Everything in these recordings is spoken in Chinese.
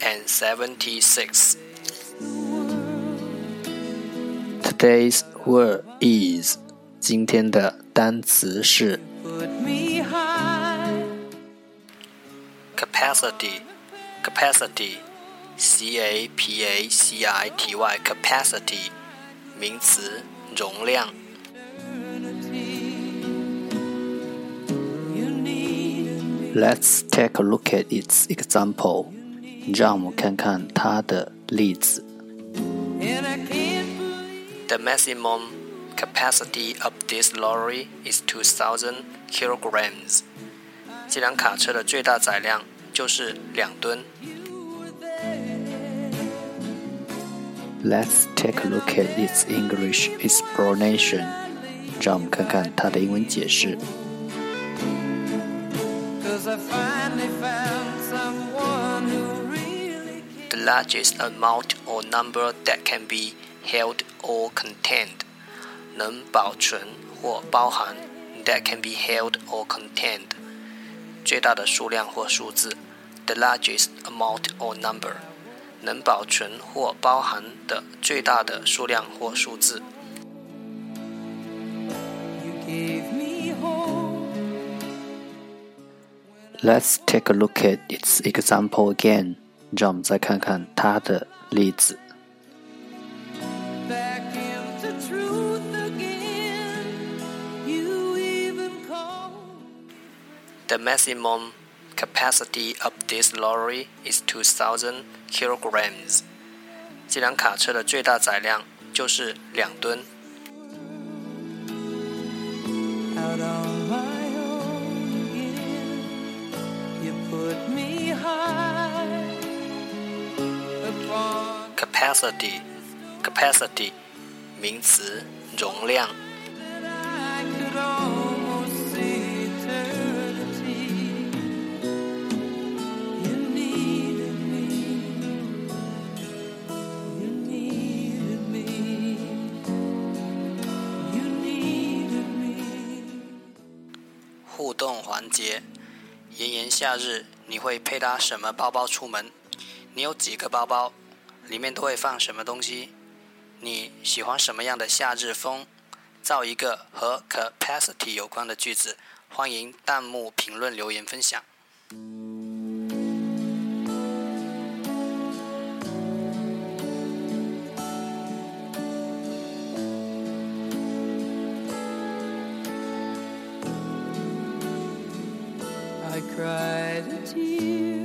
and seventy-six. Today's word is 今天的单词是 capacity capacity c a p a c i t y capacity 名词容量。Let's take a look at its example. 让我们看看它的例子。The maximum capacity of this lorry is 2,000 kilograms. 这辆卡车的最大载量就是两吨。Let's take a look at its English explanation. 让我们看看它的英文解释。The largest amount or number that can be held or contained，能保存或包含，that can be held or contained，最大的数量或数字，the largest amount or number，能保存或包含的最大的数量或数字。Let's take a look at its example again. 让我们再看看它的例子。The maximum capacity of this lorry is 2,000 kilograms. 这辆卡车的最大载量就是两吨。 Capacity capacity 名词容量。互动环节，炎炎夏日，你会配搭什么包包出门？你有几个包包？里面都会放什么东西？你喜欢什么样的夏日风？造一个和 capacity 有关的句子，欢迎弹幕评论留言分享。I cried a tear,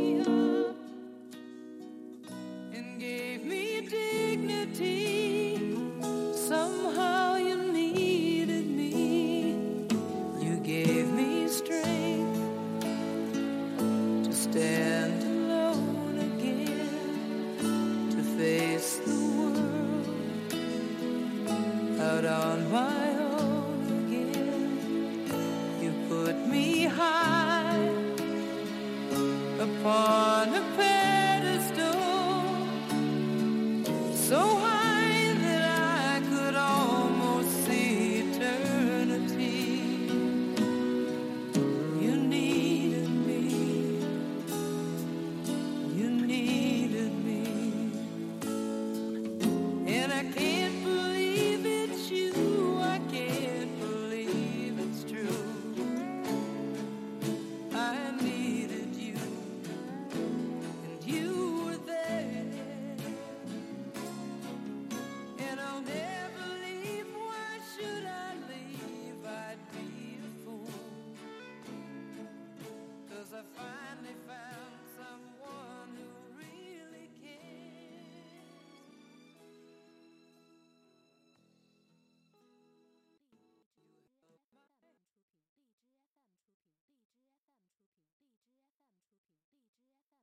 Upon a